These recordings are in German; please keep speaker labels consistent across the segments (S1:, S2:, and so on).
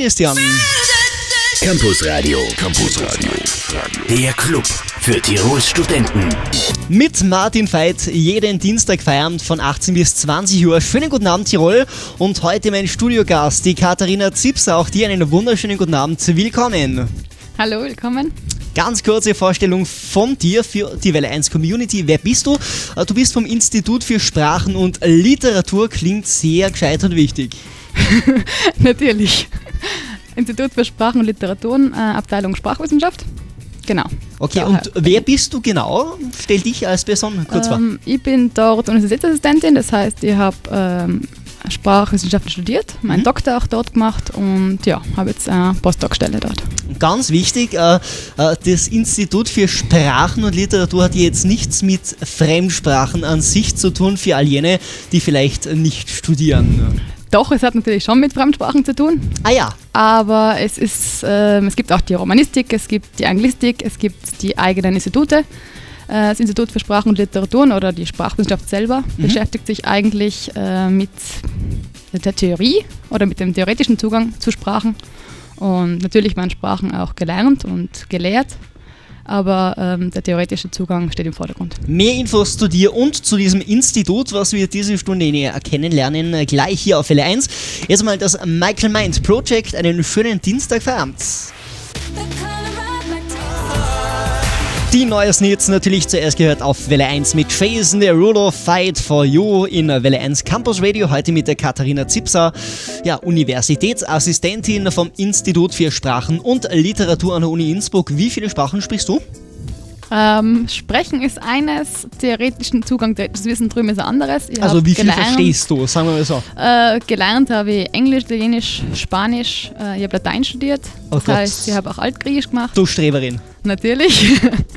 S1: Christian.
S2: Campus Radio. Campus Radio. Der Club für Tirols Studenten.
S1: Mit Martin Veit jeden Dienstag feiern von 18 bis 20 Uhr. Schönen guten Abend, Tirol. Und heute mein Studiogast, die Katharina Zipser. Auch dir einen wunderschönen guten Abend. Willkommen.
S3: Hallo, willkommen.
S1: Ganz kurze Vorstellung von dir für die Welle 1 Community. Wer bist du? Äh, Du bist vom Institut für Sprachen und Literatur. Klingt sehr gescheit und wichtig.
S3: Natürlich. Institut für Sprachen und Literaturen, Abteilung Sprachwissenschaft. Genau.
S1: Okay, und wer bist du genau? Stell dich als Person kurz vor.
S3: Ähm, ich bin dort Universitätsassistentin, das heißt, ich habe ähm, Sprachwissenschaften studiert, meinen
S1: Mhm.
S3: Doktor auch dort gemacht und ja, habe jetzt eine Postdoc-Stelle dort.
S1: Ganz wichtig, äh, äh, das Institut für Sprachen und Literatur hat jetzt nichts mit Fremdsprachen an sich zu tun für all jene, die vielleicht nicht studieren.
S3: Doch, es hat natürlich schon mit Fremdsprachen zu tun,
S1: Ah ja,
S3: aber es, ist, ähm, es gibt auch die Romanistik, es gibt die Anglistik, es gibt die eigenen Institute. Äh, Das Institut für Sprachen und Literaturen oder die Sprachwissenschaft selber beschäftigt sich eigentlich äh, mit der Theorie oder mit dem theoretischen Zugang zu Sprachen. Und natürlich werden Sprachen auch gelernt und gelehrt, aber ähm, der theoretische Zugang steht im Vordergrund.
S1: mehr Infos zu dir und zu diesem Institut, was wir diese Stunde näher kennenlernen, äh, gleich hier auf Welle 1. Erstmal das Michael Mind Project, einen schönen Dienstagfeierabend. Die neue Snits natürlich zuerst gehört auf Welle 1 mit Jason Derulo, Fight for You in Welle 1 Campus Radio, heute mit der Katharina Zipser, ja, Universitätsassistentin vom Institut für Sprachen und Literatur an der Uni Innsbruck. Wie viele Sprachen sprichst du?
S3: Ähm, Sprechen ist eines, theoretischen Zugang, das Wissen drüben ist ein anderes. Ich
S1: Also wie viel
S3: gelernt-
S1: verstehst du, sagen wir mal so.
S3: Äh, gelernt habe ich Englisch, Italienisch, Spanisch. Äh, ich habe Latein studiert.
S1: Oh
S3: Das
S1: Gott.
S3: heißt, ich habe auch Altgriechisch gemacht.
S1: Du Streberin.
S3: Natürlich.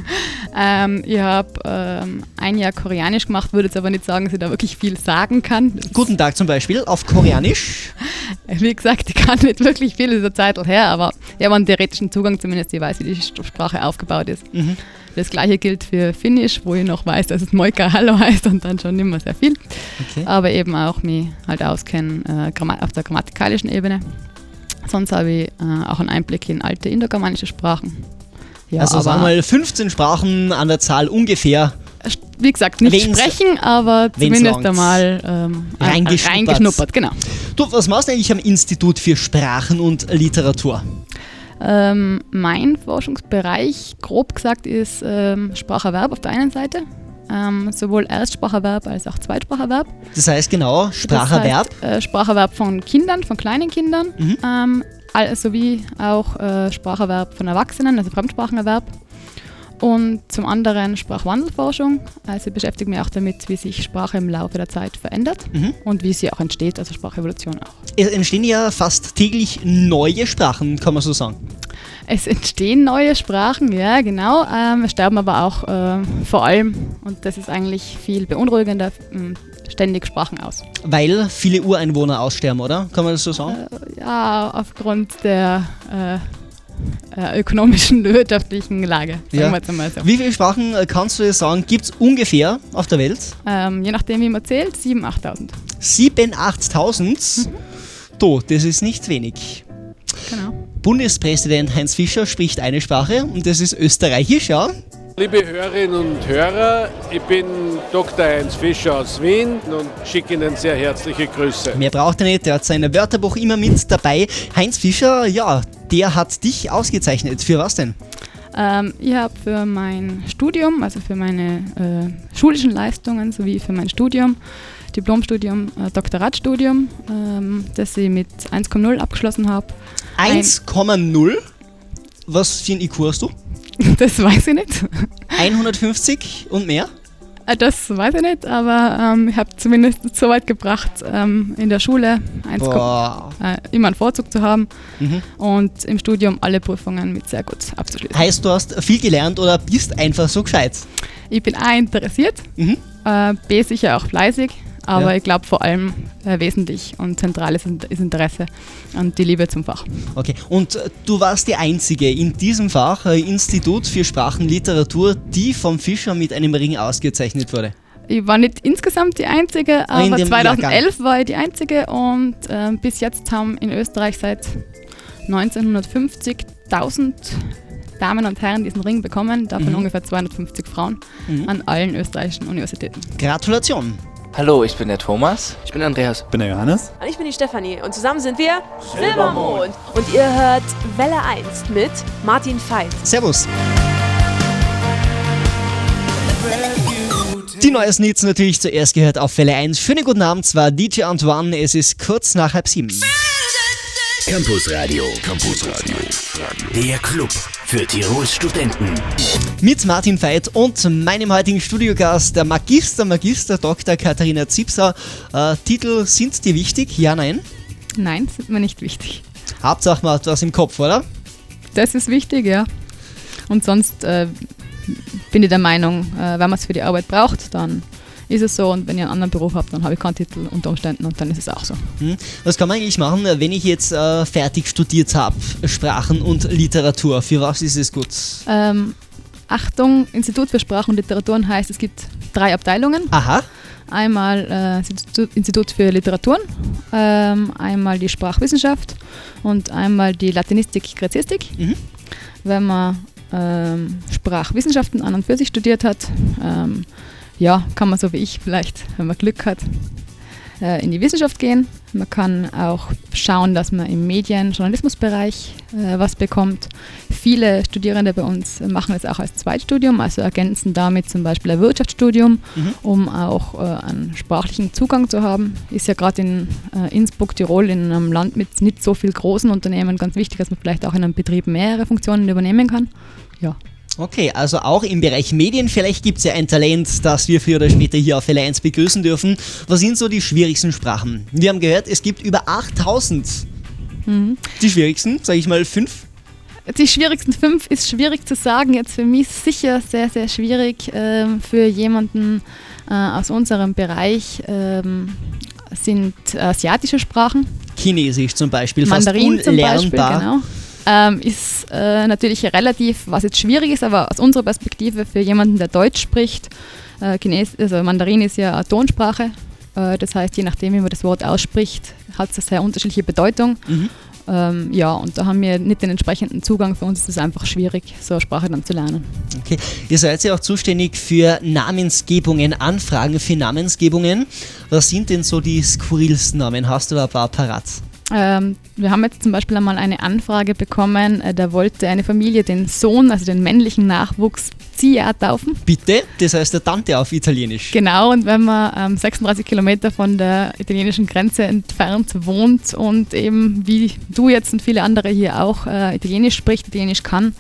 S3: ähm, ich habe ähm, ein Jahr Koreanisch gemacht, würde jetzt aber nicht sagen, dass ich da wirklich viel sagen kann. Das-
S1: Guten Tag zum Beispiel auf Koreanisch.
S3: Wie gesagt, ich kann nicht wirklich viel, eine Zeit her, aber ich habe einen theoretischen Zugang zumindest. Ich weiß, wie die Sprache aufgebaut ist. Das gleiche gilt für Finnisch, wo ich noch weiß, dass es Moika Hallo heißt und dann schon immer sehr viel.
S1: Okay.
S3: aber eben auch mich halt auskennen äh, auf der grammatikalischen Ebene. Sonst habe ich äh, auch einen Einblick in alte indogermanische Sprachen. Ja,
S1: also sagen wir mal 15 Sprachen an der Zahl ungefähr.
S3: wie gesagt, nicht
S1: Wenn's-
S3: sprechen, aber zumindest einmal ähm, ein-
S1: Reingeschnuppert.
S3: reingeschnuppert. Genau.
S1: Du, was machst du eigentlich am Institut für Sprachen und Literatur?
S3: Ähm, mein Forschungsbereich, grob gesagt, ist ähm, Spracherwerb auf der einen Seite. Ähm, sowohl Erstspracherwerb als auch Zweitspracherwerb.
S1: Das heißt genau, Spracherwerb.
S3: Das heißt, äh, Spracherwerb von Kindern, von kleinen Kindern,
S1: Mhm.
S3: ähm, all- sowie auch äh, Spracherwerb von Erwachsenen, also Fremdsprachenerwerb. Und zum anderen Sprachwandelforschung. Also ich beschäftige mich auch damit, wie sich Sprache im Laufe der Zeit verändert
S1: Mhm.
S3: und wie sie auch entsteht, also Sprachevolution auch.
S1: Es entstehen ja fast täglich neue Sprachen, kann man so sagen.
S3: Es entstehen neue Sprachen, ja genau. Ähm, es sterben aber auch ähm, vor allem, und das ist eigentlich viel beunruhigender, ständig Sprachen aus.
S1: Weil viele Ureinwohner aussterben, oder? Kann man das so sagen?
S3: Ja, aufgrund der äh, äh, ökonomischen, wirtschaftlichen Lage, sagen
S1: Ja.
S3: wir jetzt einmal so.
S1: Wie viele Sprachen äh, kannst du sagen, gibt es ungefähr auf der Welt?
S3: Ähm, je nachdem, wie man zählt, 7.000, 8.000.
S1: 7.000, 8.000? Du, das ist nicht wenig.
S3: Genau.
S1: Bundespräsident Heinz Fischer spricht eine Sprache und das ist Österreichisch, ja?
S4: Liebe Hörerinnen und Hörer, ich bin Dr. Heinz Fischer aus Wien und schicke Ihnen sehr herzliche Grüße.
S1: Mehr braucht er nicht, der hat sein Wörterbuch immer mit dabei. Heinz Fischer, ja, der hat dich ausgezeichnet. Für was denn?
S3: Ähm, ich habe für mein Studium, also für meine äh, schulischen Leistungen sowie für mein Studium, Diplomstudium, äh, Doktoratstudium, ähm, das ich mit 1,0 abgeschlossen habe. Ein-
S1: 1,0? Was für ein IQ hast du?
S3: Das weiß ich nicht.
S1: 150 und mehr?
S3: Äh, Das weiß ich nicht, aber ähm, ich habe zumindest so weit gebracht, ähm, in der Schule 1,0
S1: Boah.
S3: äh, immer einen Vorzug zu haben
S1: Mhm.
S3: und im Studium alle Prüfungen mit sehr gut abzuschließen.
S1: Heißt, du hast viel gelernt oder bist einfach so gescheit?
S3: Ich bin A interessiert,
S1: Mhm.
S3: äh, B sicher auch fleißig, aber
S1: Ja.
S3: ich glaube vor allem äh, wesentlich und zentral ist, ist Interesse und die Liebe zum Fach.
S1: Okay, und äh, du warst die Einzige in diesem Fach, äh, Institut für Sprachenliteratur, die vom Fischer mit einem Ring ausgezeichnet wurde.
S3: Ich war nicht insgesamt die Einzige,
S1: in
S3: aber
S1: dem
S3: 2011 war ich die Einzige und ähm, bis jetzt haben in Österreich seit 1950.000 Damen und Herren diesen Ring bekommen, davon
S1: Mhm.
S3: ungefähr 250 Frauen an allen österreichischen Universitäten.
S1: Gratulation.
S5: Hallo, ich bin der Thomas.
S6: Ich bin Andreas.
S7: Ich bin der Johannes.
S8: Und ich bin die Stefanie und zusammen sind wir Silbermond. Und ihr hört Welle 1 mit Martin Veit.
S1: Servus. Die neue Snitz natürlich zuerst gehört auf Welle 1. Schönen guten Abend, zwar DJ Antoine, es ist kurz nach halb sieben.
S2: Campus Radio. Campus Radio. Der Club für Tirols Studenten.
S1: Mit Martin Veit und meinem heutigen Studiogast, der Magister, Magister Dr. Katharina Zipser. Äh, Titel sind dir wichtig? Ja, nein?
S3: Nein, ist mir nicht wichtig.
S1: Hauptsache man hat was im Kopf, oder?
S3: Das ist wichtig, ja. Und sonst äh, bin ich der Meinung, äh, wenn man es für die Arbeit braucht, dann ist es so. Und wenn ich einen anderen Beruf habe, dann habe ich keinen Titel unter Umständen und dann ist es auch so.
S1: Hm? Was kann man eigentlich machen, wenn ich jetzt äh, fertig studiert habe? Sprachen und Literatur. Für was ist es gut?
S3: Ähm, Achtung, Institut für Sprachen und Literaturen heißt, es gibt drei Abteilungen.
S1: Aha.
S3: Einmal äh, das Institut, Institut für Literaturen, ähm, einmal die Sprachwissenschaft und einmal die Latinistik, Gräzistik.
S1: Mhm.
S3: Wenn man ähm, Sprachwissenschaften an und für sich studiert hat, ähm, ja, kann man so wie ich vielleicht, wenn man Glück hat, äh, in die Wissenschaft gehen. Man kann auch schauen, dass man im Medien-, Journalismusbereich äh, was bekommt. Viele Studierende bei uns machen es auch als Zweitstudium, also ergänzen damit zum Beispiel ein Wirtschaftsstudium, um auch äh, einen sprachlichen Zugang zu haben. Ist ja gerade in äh, Innsbruck, Tirol, in einem Land mit nicht so viel großen Unternehmen ganz wichtig, dass man vielleicht auch in einem Betrieb mehrere Funktionen übernehmen kann. Ja.
S1: Okay, also auch im Bereich Medien, vielleicht gibt es ja ein Talent, das wir früher oder später hier auf Welle 1 begrüßen dürfen. Was sind so die schwierigsten Sprachen? Wir haben gehört, es gibt über 8000. Die schwierigsten, sage ich mal fünf.
S3: Die schwierigsten fünf ist schwierig zu sagen. Jetzt für mich sicher sehr, sehr schwierig. Ähm, für jemanden äh, aus unserem Bereich ähm, sind asiatische Sprachen.
S1: Chinesisch zum Beispiel,
S3: Mandarin
S1: fast
S3: zum Beispiel,
S1: unlernbar.
S3: genau. Ähm, ist äh, natürlich relativ, was jetzt schwierig ist, aber aus unserer Perspektive für jemanden, der Deutsch spricht, äh, Chines also Mandarin ist ja eine Tonsprache. Äh, das heißt, je nachdem, wie man das Wort ausspricht, hat es eine sehr unterschiedliche Bedeutung.
S1: Mhm.
S3: Ähm, ja, und da haben wir nicht den entsprechenden Zugang. Für uns ist es einfach schwierig, so eine Sprache dann zu lernen.
S1: Okay. Ihr seid ja auch zuständig für Namensgebungen, Anfragen für Namensgebungen. Was sind denn so die skurrilsten Namen? Hast du da ein paar parat?
S3: Ähm, wir haben jetzt zum Beispiel einmal eine Anfrage bekommen, äh, da wollte eine Familie den Sohn, also den männlichen Nachwuchs, Zia taufen.
S1: Bitte? Das heißt der Tante auf Italienisch.
S3: Genau, und wenn man ähm, 36 Kilometer von der italienischen Grenze entfernt wohnt und eben wie du jetzt und viele andere hier auch äh, Italienisch spricht, Italienisch kann,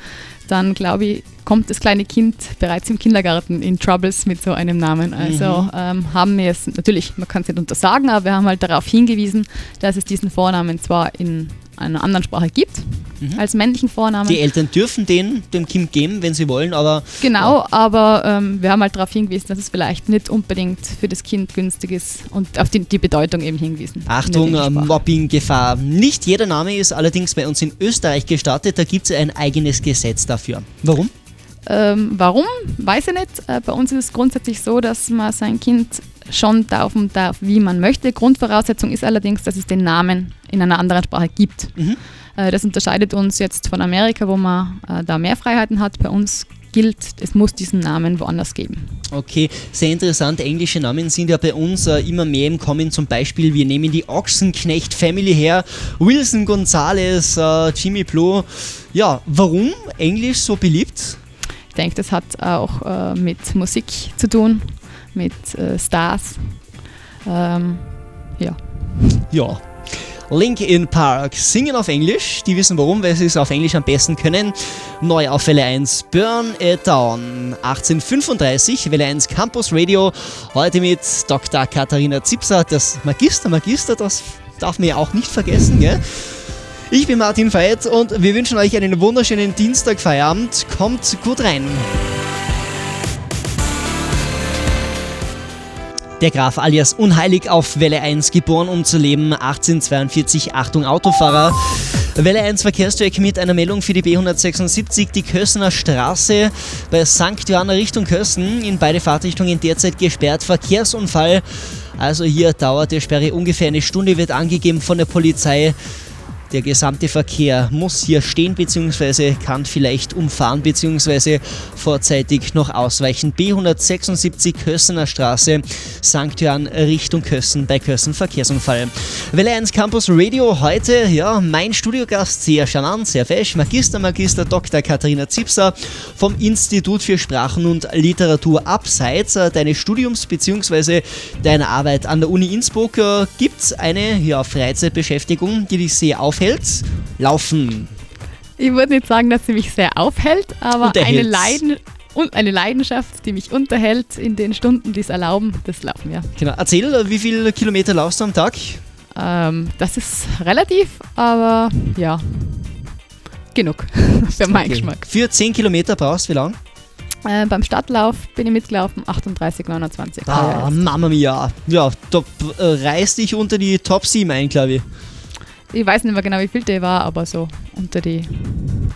S3: dann glaube ich, kommt das kleine Kind bereits im Kindergarten in Troubles mit so einem Namen. Also ähm, haben wir es, natürlich, man kann es nicht untersagen, aber wir haben halt darauf hingewiesen, dass es diesen Vornamen zwar in einer anderen Sprache gibt, als männlichen Vornamen.
S1: Die Eltern dürfen den dem Kind geben, wenn sie wollen, aber
S3: Genau, aber ähm, wir haben halt darauf hingewiesen, dass es vielleicht nicht unbedingt für das Kind günstig ist und auf die, die Bedeutung eben hingewiesen.
S1: Achtung, äh,
S3: Sprache.
S1: Mobbinggefahr. Nicht jeder Name ist allerdings bei uns in Österreich gestattet, da gibt es ein eigenes Gesetz dafür. Warum?
S3: Ähm, warum? Weiß ich nicht. Äh, bei uns ist es grundsätzlich so, dass man sein Kind schon taufen darf, wie man möchte. Grundvoraussetzung ist allerdings, dass es den Namen in einer anderen Sprache gibt. Äh, das unterscheidet uns jetzt von Amerika, wo man äh, da mehr Freiheiten hat. Bei uns gilt, es muss diesen Namen woanders geben.
S1: Okay, sehr interessant. Englische Namen sind ja bei uns äh, immer mehr im Kommen. Zum Beispiel, wir nehmen die Ochsenknecht Family her, Wilson Gonzalez, äh, Jimmy Plo. Ja, warum Englisch so beliebt?
S3: Ich denke, das hat auch äh, mit Musik zu tun, mit äh, Stars. Ähm, ja.
S1: Ja. Linkin Park singen auf Englisch. Die wissen warum, weil sie es auf Englisch am besten können. Neu auf Welle 1 Burn It Down. 1835, Welle 1 Campus Radio. Heute mit Dr. Katharina Zipser. Das Magister, Magister, das darf man ja auch nicht vergessen, gell? Ich bin Martin Veit und wir wünschen euch einen wunderschönen Dienstag-Feierabend. Kommt gut rein. Der Graf alias Unheilig auf Welle 1 geboren, um zu leben. 1842, Achtung Autofahrer. Welle 1 Verkehrscheck mit einer Meldung für die B176, die Kössener Straße bei St. Johanna Richtung Kössen. In beide Fahrtrichtungen derzeit gesperrt. Verkehrsunfall. Also hier dauert die Sperre ungefähr eine Stunde, wird angegeben von der Polizei. Der gesamte Verkehr muss hier stehen bzw. kann vielleicht umfahren bzw. vorzeitig noch ausweichen. B176 Kössener Straße, St. Johann Richtung Kössen bei Kössen Verkehrsunfall. Welle 1 Campus Radio heute, ja, mein Studiogast sehr charmant, sehr fesch, Magister, Magister Dr. Katharina Zipser vom Institut für Sprachen und Literatur abseits äh, deines Studiums bzw. deiner Arbeit an der Uni Innsbruck äh, gibt es eine ja, Freizeitbeschäftigung, die dich sehr aufhält. Laufen.
S3: Ich würde nicht sagen, dass sie mich sehr aufhält, aber eine. Leiden eine Leidenschaft, die mich unterhält in den Stunden, die es erlauben, das Laufen, ja.
S1: Genau. Erzähl, äh, wie viele Kilometer laufst du am Tag?
S3: Ähm, das ist relativ, aber ja, genug für meinen
S1: Okay.
S3: Geschmack.
S1: Für 10 Kilometer brauchst du wie lang?
S3: Äh, beim Stadtlauf bin ich mitgelaufen, 38, 29.
S1: Ah, Mama mia. Ja, da äh, reißt dich unter die Top 7 ein, glaube ich.
S3: Ich weiß nicht mehr genau, wie viel der war, aber so unter die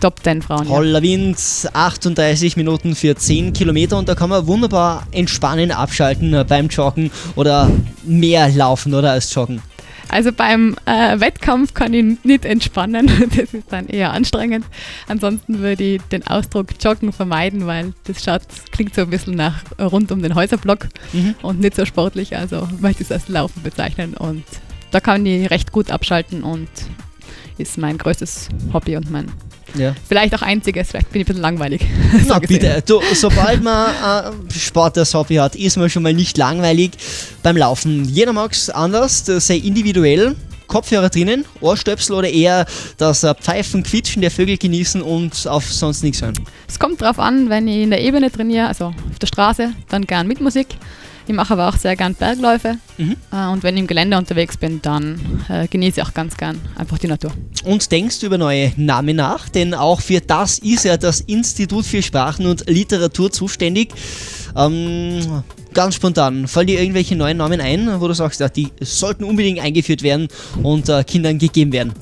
S3: Top 10 Frauen. Ja.
S1: Toller Wind, 38 Minuten für 10 Kilometer und da kann man wunderbar entspannen, abschalten äh, beim Joggen oder mehr laufen oder als Joggen.
S3: Also beim äh, Wettkampf kann ich nicht entspannen, das ist dann eher anstrengend. Ansonsten würde ich den Ausdruck Joggen vermeiden, weil das schaut, klingt so ein bisschen nach rund um den Häuserblock
S1: Mhm.
S3: und nicht so sportlich. Also möchte ich es als Laufen bezeichnen und da kann ich recht gut abschalten und ist mein größtes Hobby und mein
S1: Ja.
S3: vielleicht auch einziges, vielleicht bin ich ein bisschen langweilig.
S1: Na
S3: so gesehen.
S1: bitte, du, sobald man äh, Sport als Hobby hat, ist man schon mal nicht langweilig beim Laufen. Jeder mag es anders, das sei individuell. Kopfhörer drinnen, Ohrstöpsel oder eher das äh, Pfeifen, Quietschen der Vögel genießen und auf sonst nichts hören.
S3: Es kommt drauf an, wenn ich in der Ebene trainiere, also auf der Straße, dann gern mit Musik. Ich mache aber auch sehr gern Bergläufe.
S1: Mhm.
S3: Äh, und wenn ich im Gelände unterwegs bin, dann äh, genieße ich auch ganz gern einfach die Natur.
S1: Und denkst du über neue Namen nach? Denn auch für das ist ja das Institut für Sprachen und Literatur zuständig. Ähm, ganz spontan, fallen dir irgendwelche neuen Namen ein, wo du sagst, ja, die sollten unbedingt eingeführt werden und äh, Kindern gegeben werden?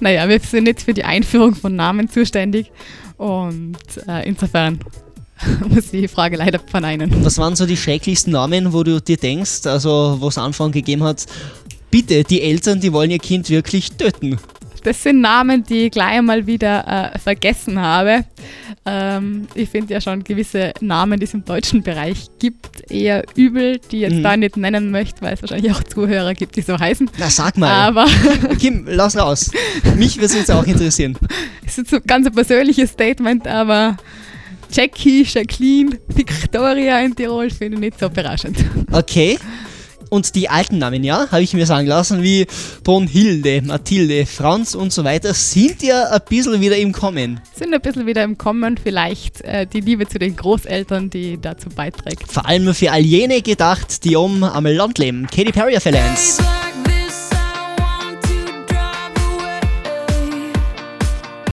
S3: Naja, wir sind nicht für die Einführung von Namen zuständig und äh, insofern muss ich die Frage leider verneinen.
S1: Was waren so die schrecklichsten Namen, wo du dir denkst, also wo es Anfang gegeben hat, bitte, die Eltern, die wollen ihr Kind wirklich töten?
S3: Das sind Namen, die ich gleich einmal wieder äh, vergessen habe. Ähm, ich finde ja schon gewisse Namen, die es im deutschen Bereich gibt, eher übel, die ich jetzt
S1: Mhm.
S3: da nicht nennen möchte, weil es wahrscheinlich auch Zuhörer gibt, die so heißen.
S1: Na sag mal,
S3: Aber
S1: Kim, lass raus. Mich würde es jetzt auch interessieren.
S3: es ist so ein ganz persönliches Statement, aber Jackie, Jacqueline, Victoria in Tirol finde ich nicht so berauschend.
S1: Okay. Und die alten Namen, ja, habe ich mir sagen lassen, wie Brunhilde, Mathilde, Franz und so weiter, sind ja ein bisschen wieder im Kommen.
S3: Sind ein bisschen wieder im Kommen, vielleicht äh, die Liebe zu den Großeltern, die dazu beiträgt.
S1: Vor allem für all jene gedacht, die um am Land leben. Katy Perry L1.